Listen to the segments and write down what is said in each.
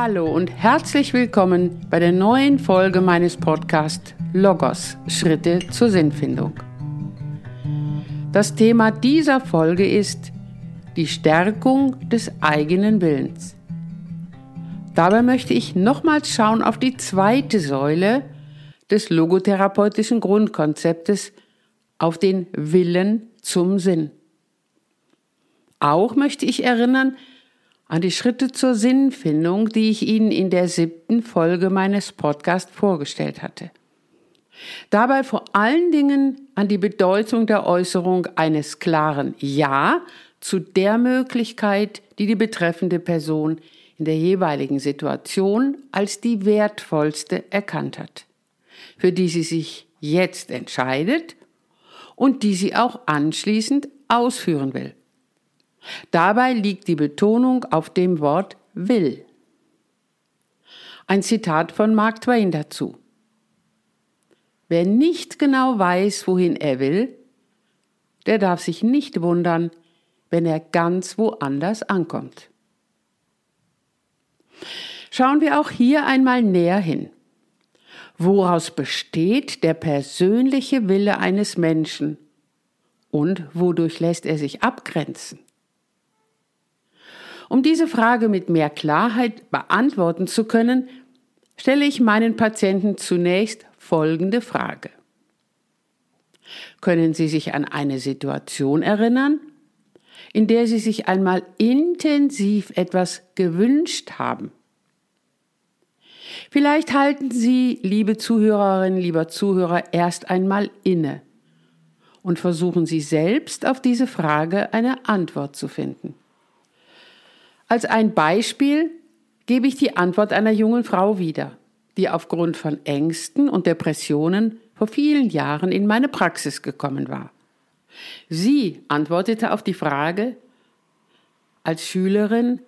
Hallo und herzlich willkommen bei der neuen Folge meines Podcasts Logos Schritte zur Sinnfindung. Das Thema dieser Folge ist die Stärkung des eigenen Willens. Dabei möchte ich nochmals schauen auf die zweite Säule des logotherapeutischen Grundkonzeptes, auf den Willen zum Sinn. Auch möchte ich erinnern an die Schritte zur Sinnfindung, die ich Ihnen in der siebten Folge meines Podcasts vorgestellt hatte. Dabei vor allen Dingen an die Bedeutung der Äußerung eines klaren Ja zu der Möglichkeit, die die betreffende Person in der jeweiligen Situation als die wertvollste erkannt hat, für die sie sich jetzt entscheidet und die sie auch anschließend ausführen will. Dabei liegt die Betonung auf dem Wort will. Ein Zitat von Mark Twain dazu. Wer nicht genau weiß, wohin er will, der darf sich nicht wundern, wenn er ganz woanders ankommt. Schauen wir auch hier einmal näher hin. Woraus besteht der persönliche Wille eines Menschen und wodurch lässt er sich abgrenzen? Um diese Frage mit mehr Klarheit beantworten zu können, stelle ich meinen Patienten zunächst folgende Frage. Können Sie sich an eine Situation erinnern, in der Sie sich einmal intensiv etwas gewünscht haben? Vielleicht halten Sie, liebe Zuhörerinnen, lieber Zuhörer, erst einmal inne und versuchen Sie selbst auf diese Frage eine Antwort zu finden. Als ein Beispiel gebe ich die Antwort einer jungen Frau wieder, die aufgrund von Ängsten und Depressionen vor vielen Jahren in meine Praxis gekommen war. Sie antwortete auf die Frage, als Schülerin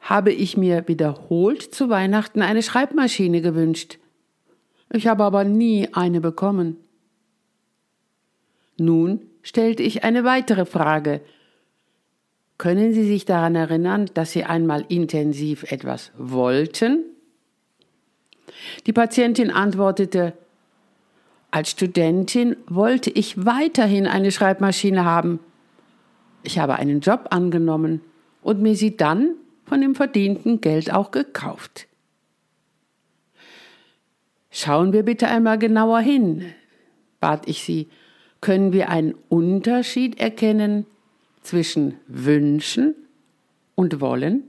habe ich mir wiederholt zu Weihnachten eine Schreibmaschine gewünscht. Ich habe aber nie eine bekommen. Nun stellte ich eine weitere Frage, können Sie sich daran erinnern, dass Sie einmal intensiv etwas wollten? Die Patientin antwortete, als Studentin wollte ich weiterhin eine Schreibmaschine haben. Ich habe einen Job angenommen und mir sie dann von dem verdienten Geld auch gekauft. Schauen wir bitte einmal genauer hin, bat ich sie. Können wir einen Unterschied erkennen zwischen wünschen und wollen?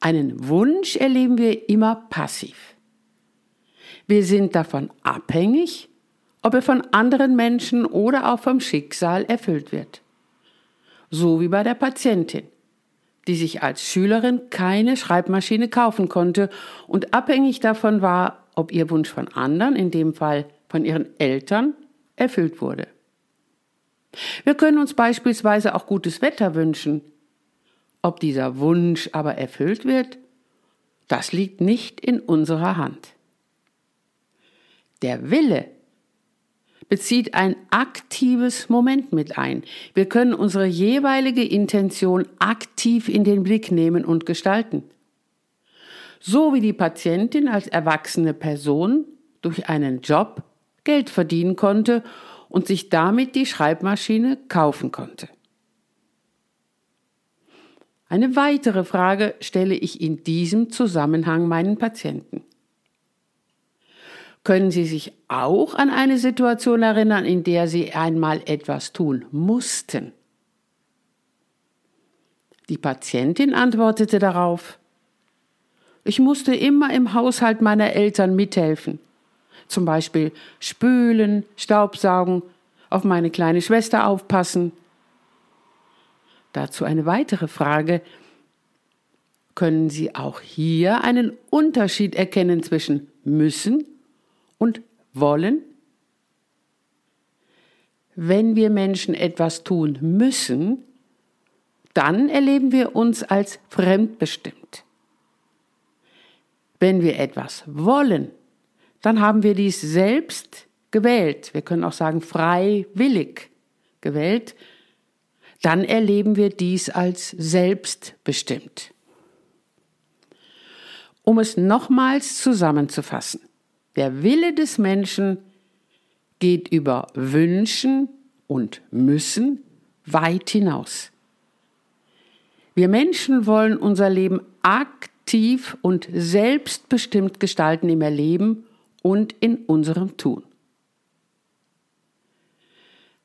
Einen Wunsch erleben wir immer passiv. Wir sind davon abhängig, ob er von anderen Menschen oder auch vom Schicksal erfüllt wird. So wie bei der Patientin, die sich als Schülerin keine Schreibmaschine kaufen konnte und abhängig davon war, ob ihr Wunsch von anderen, in dem Fall von ihren Eltern, erfüllt wurde. Wir können uns beispielsweise auch gutes Wetter wünschen. Ob dieser Wunsch aber erfüllt wird, das liegt nicht in unserer Hand. Der Wille bezieht ein aktives Moment mit ein. Wir können unsere jeweilige Intention aktiv in den Blick nehmen und gestalten. So wie die Patientin als erwachsene Person durch einen Job Geld verdienen konnte und sich damit die Schreibmaschine kaufen konnte. Eine weitere Frage stelle ich in diesem Zusammenhang meinen Patienten. Können Sie sich auch an eine Situation erinnern, in der Sie einmal etwas tun mussten? Die Patientin antwortete darauf, ich musste immer im Haushalt meiner Eltern mithelfen zum Beispiel spülen, Staubsaugen, auf meine kleine Schwester aufpassen. Dazu eine weitere Frage. Können Sie auch hier einen Unterschied erkennen zwischen müssen und wollen? Wenn wir Menschen etwas tun müssen, dann erleben wir uns als fremdbestimmt. Wenn wir etwas wollen, dann haben wir dies selbst gewählt. Wir können auch sagen freiwillig gewählt. Dann erleben wir dies als selbstbestimmt. Um es nochmals zusammenzufassen. Der Wille des Menschen geht über Wünschen und Müssen weit hinaus. Wir Menschen wollen unser Leben aktiv und selbstbestimmt gestalten im Erleben und in unserem Tun.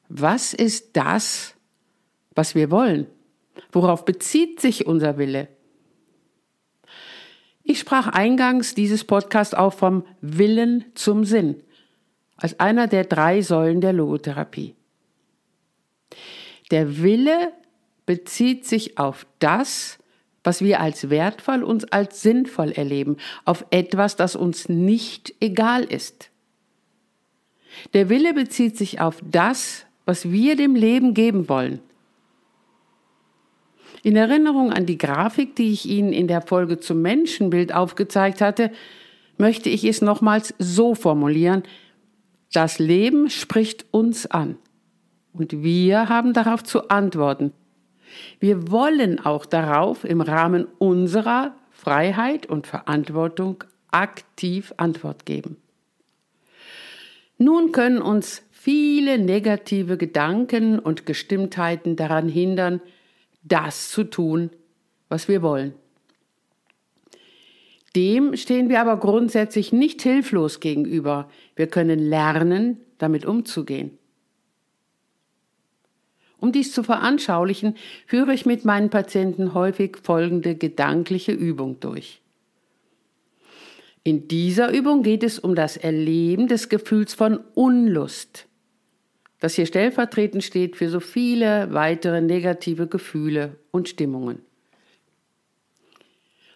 Was ist das, was wir wollen? Worauf bezieht sich unser Wille? Ich sprach eingangs dieses Podcast auch vom Willen zum Sinn als einer der drei Säulen der Logotherapie. Der Wille bezieht sich auf das, was wir als wertvoll und als sinnvoll erleben, auf etwas, das uns nicht egal ist. Der Wille bezieht sich auf das, was wir dem Leben geben wollen. In Erinnerung an die Grafik, die ich Ihnen in der Folge zum Menschenbild aufgezeigt hatte, möchte ich es nochmals so formulieren, das Leben spricht uns an und wir haben darauf zu antworten. Wir wollen auch darauf im Rahmen unserer Freiheit und Verantwortung aktiv Antwort geben. Nun können uns viele negative Gedanken und Gestimmtheiten daran hindern, das zu tun, was wir wollen. Dem stehen wir aber grundsätzlich nicht hilflos gegenüber. Wir können lernen, damit umzugehen. Um dies zu veranschaulichen, führe ich mit meinen Patienten häufig folgende gedankliche Übung durch. In dieser Übung geht es um das Erleben des Gefühls von Unlust, das hier stellvertretend steht für so viele weitere negative Gefühle und Stimmungen.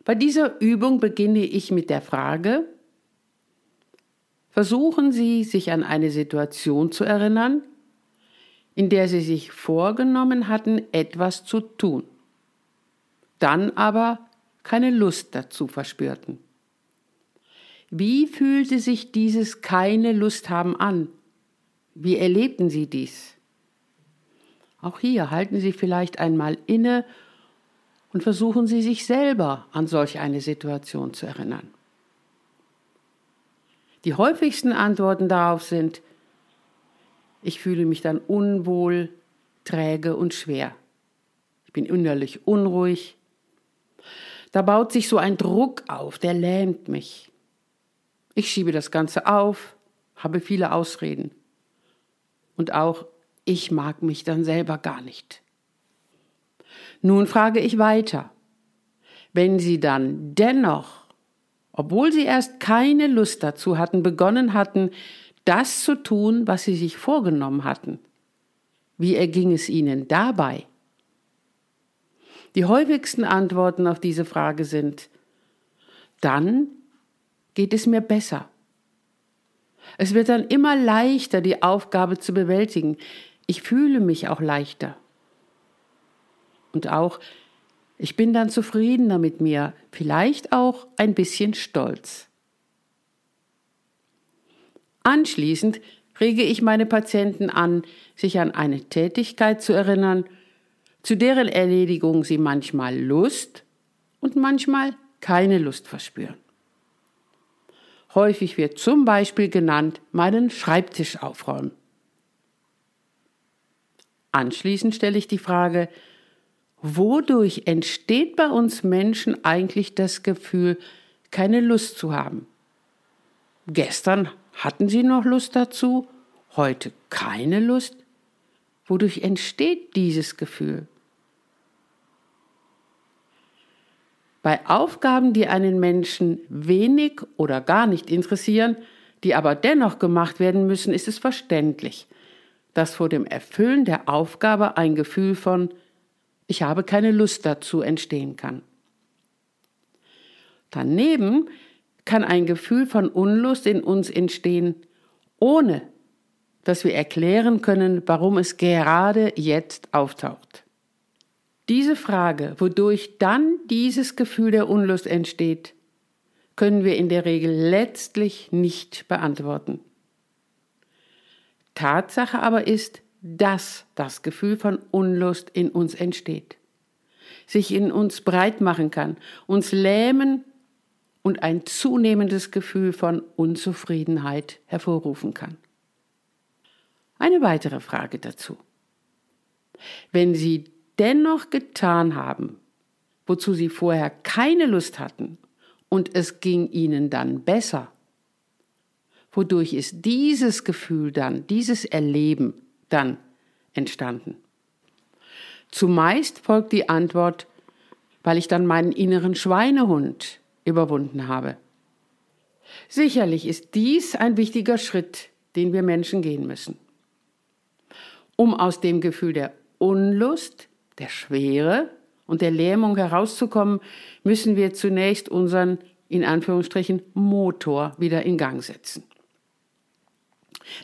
Bei dieser Übung beginne ich mit der Frage, versuchen Sie sich an eine Situation zu erinnern, in der Sie sich vorgenommen hatten, etwas zu tun, dann aber keine Lust dazu verspürten. Wie fühlte sich dieses keine Lust haben an? Wie erlebten Sie dies? Auch hier halten Sie vielleicht einmal inne und versuchen Sie sich selber an solch eine Situation zu erinnern. Die häufigsten Antworten darauf sind, ich fühle mich dann unwohl, träge und schwer. Ich bin innerlich unruhig. Da baut sich so ein Druck auf, der lähmt mich. Ich schiebe das Ganze auf, habe viele Ausreden. Und auch ich mag mich dann selber gar nicht. Nun frage ich weiter. Wenn Sie dann dennoch, obwohl Sie erst keine Lust dazu hatten, begonnen hatten, das zu tun, was Sie sich vorgenommen hatten, wie erging es Ihnen dabei? Die häufigsten Antworten auf diese Frage sind, dann geht es mir besser. Es wird dann immer leichter, die Aufgabe zu bewältigen. Ich fühle mich auch leichter. Und auch, ich bin dann zufriedener mit mir, vielleicht auch ein bisschen stolz. Anschließend rege ich meine Patienten an, sich an eine Tätigkeit zu erinnern, zu deren Erledigung sie manchmal Lust und manchmal keine Lust verspüren. Häufig wird zum Beispiel genannt, meinen Schreibtisch aufräumen. Anschließend stelle ich die Frage, wodurch entsteht bei uns Menschen eigentlich das Gefühl, keine Lust zu haben? Gestern hatten Sie noch Lust dazu, heute keine Lust? Wodurch entsteht dieses Gefühl? Bei Aufgaben, die einen Menschen wenig oder gar nicht interessieren, die aber dennoch gemacht werden müssen, ist es verständlich, dass vor dem Erfüllen der Aufgabe ein Gefühl von ich habe keine Lust dazu entstehen kann. Daneben kann ein Gefühl von Unlust in uns entstehen, ohne dass wir erklären können, warum es gerade jetzt auftaucht. Diese Frage, wodurch dann dieses Gefühl der Unlust entsteht, können wir in der Regel letztlich nicht beantworten. Tatsache aber ist, dass das Gefühl von Unlust in uns entsteht, sich in uns breit machen kann, uns lähmen und ein zunehmendes Gefühl von Unzufriedenheit hervorrufen kann. Eine weitere Frage dazu. Wenn Sie dennoch getan haben, wozu Sie vorher keine Lust hatten und es ging Ihnen dann besser, wodurch ist dieses Gefühl dann, dieses Erleben dann entstanden? Zumeist folgt die Antwort, weil ich dann meinen inneren Schweinehund überwunden habe. Sicherlich ist dies ein wichtiger Schritt, den wir Menschen gehen müssen. Um aus dem Gefühl der Unlust, der Schwere und der Lähmung herauszukommen, müssen wir zunächst unseren, in Anführungsstrichen, Motor wieder in Gang setzen.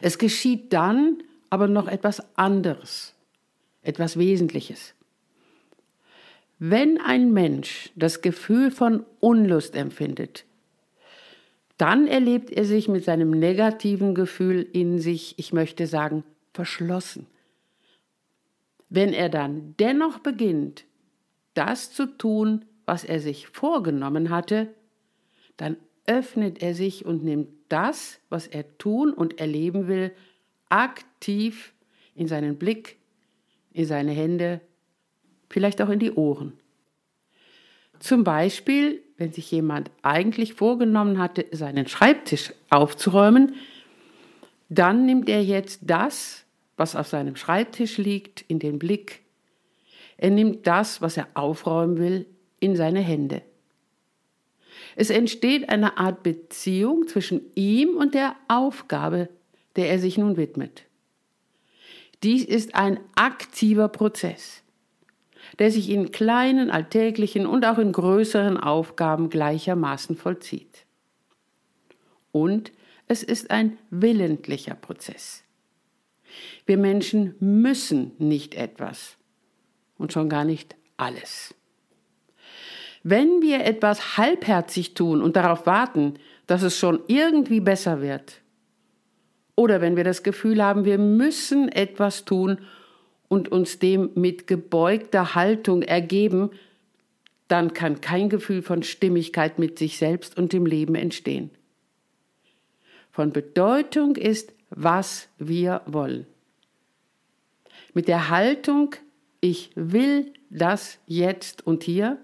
Es geschieht dann aber noch etwas anderes, etwas Wesentliches. Wenn ein Mensch das Gefühl von Unlust empfindet, dann erlebt er sich mit seinem negativen Gefühl in sich, ich möchte sagen, verschlossen. Wenn er dann dennoch beginnt, das zu tun, was er sich vorgenommen hatte, dann öffnet er sich und nimmt das, was er tun und erleben will, aktiv in seinen Blick, in seine Hände, vielleicht auch in die Ohren. Zum Beispiel, wenn sich jemand eigentlich vorgenommen hatte, seinen Schreibtisch aufzuräumen, dann nimmt er jetzt das, was auf seinem Schreibtisch liegt, in den Blick. Er nimmt das, was er aufräumen will, in seine Hände. Es entsteht eine Art Beziehung zwischen ihm und der Aufgabe, der er sich nun widmet. Dies ist ein aktiver Prozess, der sich in kleinen, alltäglichen und auch in größeren Aufgaben gleichermaßen vollzieht. Und es ist ein willentlicher Prozess. Wir Menschen müssen nicht etwas und schon gar nicht alles. Wenn wir etwas halbherzig tun und darauf warten, dass es schon irgendwie besser wird, oder wenn wir das Gefühl haben, wir müssen etwas tun und uns dem mit gebeugter Haltung ergeben, dann kann kein Gefühl von Stimmigkeit mit sich selbst und dem Leben entstehen. Von Bedeutung ist, was wir wollen. Mit der Haltung, ich will das jetzt und hier,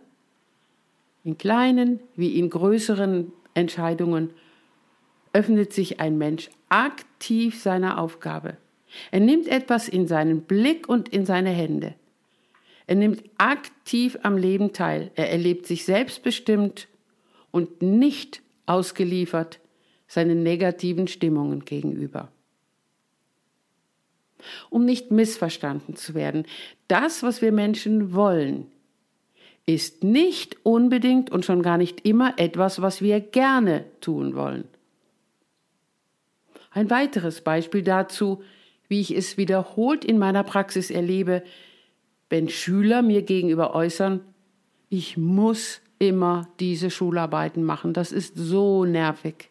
in kleinen wie in größeren Entscheidungen, öffnet sich ein Mensch aktiv seiner Aufgabe. Er nimmt etwas in seinen Blick und in seine Hände. Er nimmt aktiv am Leben teil. Er erlebt sich selbstbestimmt und nicht ausgeliefert seinen negativen Stimmungen gegenüber. Um nicht missverstanden zu werden, das, was wir Menschen wollen, ist nicht unbedingt und schon gar nicht immer etwas, was wir gerne tun wollen. Ein weiteres Beispiel dazu, wie ich es wiederholt in meiner Praxis erlebe, wenn Schüler mir gegenüber äußern, ich muss immer diese Schularbeiten machen, das ist so nervig.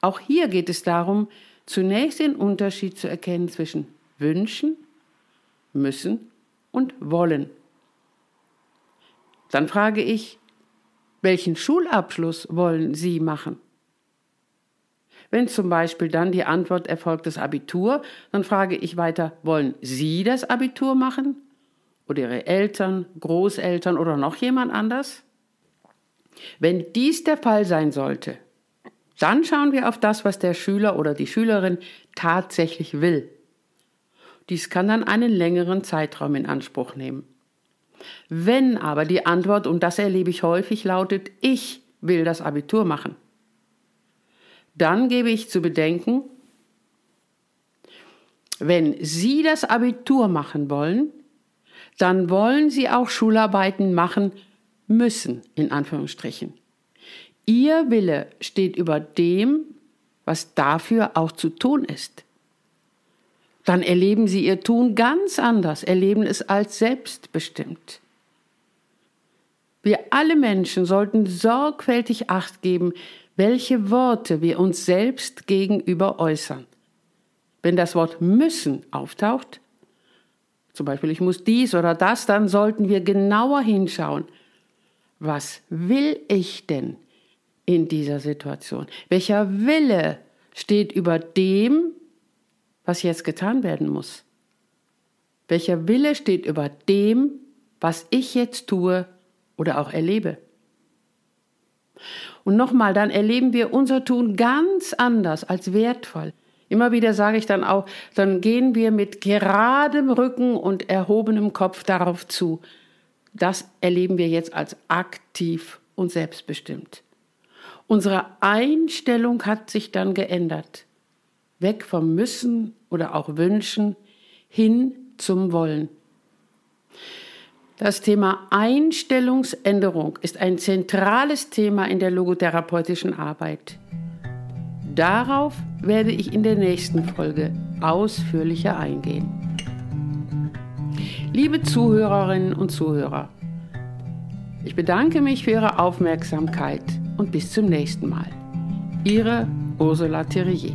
Auch hier geht es darum, zunächst den Unterschied zu erkennen zwischen wünschen, müssen und wollen. Dann frage ich, welchen Schulabschluss wollen Sie machen? Wenn zum Beispiel dann die Antwort erfolgt das Abitur, dann frage ich weiter, wollen Sie das Abitur machen? Oder Ihre Eltern, Großeltern oder noch jemand anders? Wenn dies der Fall sein sollte, dann schauen wir auf das, was der Schüler oder die Schülerin tatsächlich will. Dies kann dann einen längeren Zeitraum in Anspruch nehmen. Wenn aber die Antwort, und das erlebe ich häufig, lautet, ich will das Abitur machen, dann gebe ich zu bedenken, wenn Sie das Abitur machen wollen, dann wollen Sie auch Schularbeiten machen müssen, in Anführungsstrichen. Ihr Wille steht über dem, was dafür auch zu tun ist. Dann erleben Sie Ihr Tun ganz anders, erleben es als selbstbestimmt. Wir alle Menschen sollten sorgfältig Acht geben, welche Worte wir uns selbst gegenüber äußern. Wenn das Wort müssen auftaucht, zum Beispiel ich muss dies oder das, dann sollten wir genauer hinschauen. was will ich denn in dieser Situation? Welcher Wille steht über dem, was jetzt getan werden muss? Welcher Wille steht über dem, was ich jetzt tue oder auch erlebe? Und nochmal, dann erleben wir unser Tun ganz anders als wertvoll. Immer wieder sage ich dann auch, dann gehen wir mit geradem Rücken und erhobenem Kopf darauf zu. Das erleben wir jetzt als aktiv und selbstbestimmt. Unsere Einstellung hat sich dann geändert. Weg vom Müssen oder auch Wünschen hin zum Wollen. Das Thema Einstellungsänderung ist ein zentrales Thema in der logotherapeutischen Arbeit. Darauf werde ich in der nächsten Folge ausführlicher eingehen. Liebe Zuhörerinnen und Zuhörer, ich bedanke mich für Ihre Aufmerksamkeit und bis zum nächsten Mal. Ihre Ursula Thierrier.